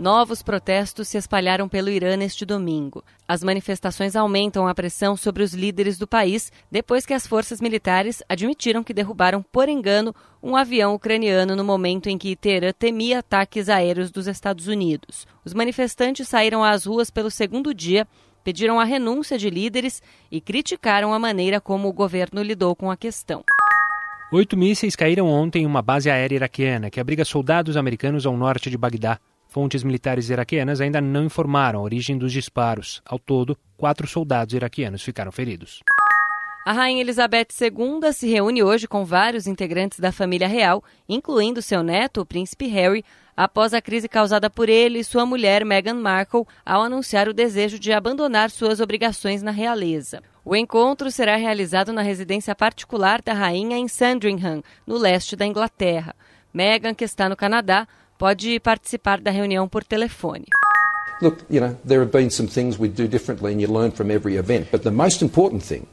Novos protestos se espalharam pelo Irã neste domingo. As manifestações aumentam a pressão sobre os líderes do país depois que as forças militares admitiram que derrubaram por engano um avião ucraniano no momento em que Teherã temia ataques aéreos dos Estados Unidos. Os manifestantes saíram às ruas pelo segundo dia, pediram a renúncia de líderes e criticaram a maneira como o governo lidou com a questão. Oito mísseis caíram ontem em uma base aérea iraquiana que abriga soldados americanos ao norte de Bagdá. Fontes militares iraquianas ainda não informaram a origem dos disparos. Ao todo, quatro soldados iraquianos ficaram feridos. A Rainha Elizabeth II se reúne hoje com vários integrantes da família real, incluindo seu neto, o príncipe Harry, após a crise causada por ele e sua mulher Meghan Markle ao anunciar o desejo de abandonar suas obrigações na realeza. O encontro será realizado na residência particular da rainha em Sandringham, no leste da Inglaterra. Meghan, que está no Canadá, pode participar da reunião por telefone. Look, you know, there have been some things we do differently and you learn from every event, but the most important thing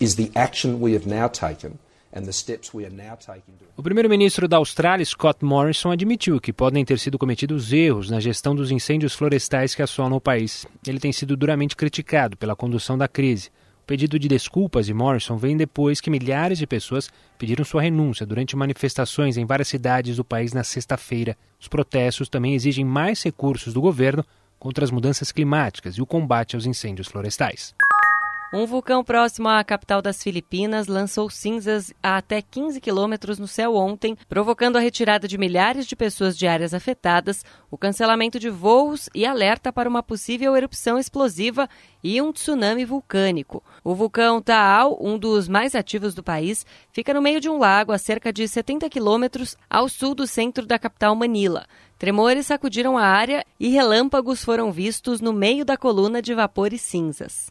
is the action we have now taken o primeiro-ministro da Austrália, Scott Morrison, admitiu que podem ter sido cometidos erros na gestão dos incêndios florestais que assolam o país. Ele tem sido duramente criticado pela condução da crise. O pedido de desculpas de Morrison vem depois que milhares de pessoas pediram sua renúncia durante manifestações em várias cidades do país na sexta-feira. Os protestos também exigem mais recursos do governo contra as mudanças climáticas e o combate aos incêndios florestais. Um vulcão próximo à capital das Filipinas lançou cinzas a até 15 quilômetros no céu ontem, provocando a retirada de milhares de pessoas de áreas afetadas, o cancelamento de voos e alerta para uma possível erupção explosiva e um tsunami vulcânico. O vulcão Taal, um dos mais ativos do país, fica no meio de um lago a cerca de 70 quilômetros ao sul do centro da capital Manila. Tremores sacudiram a área e relâmpagos foram vistos no meio da coluna de vapor e cinzas.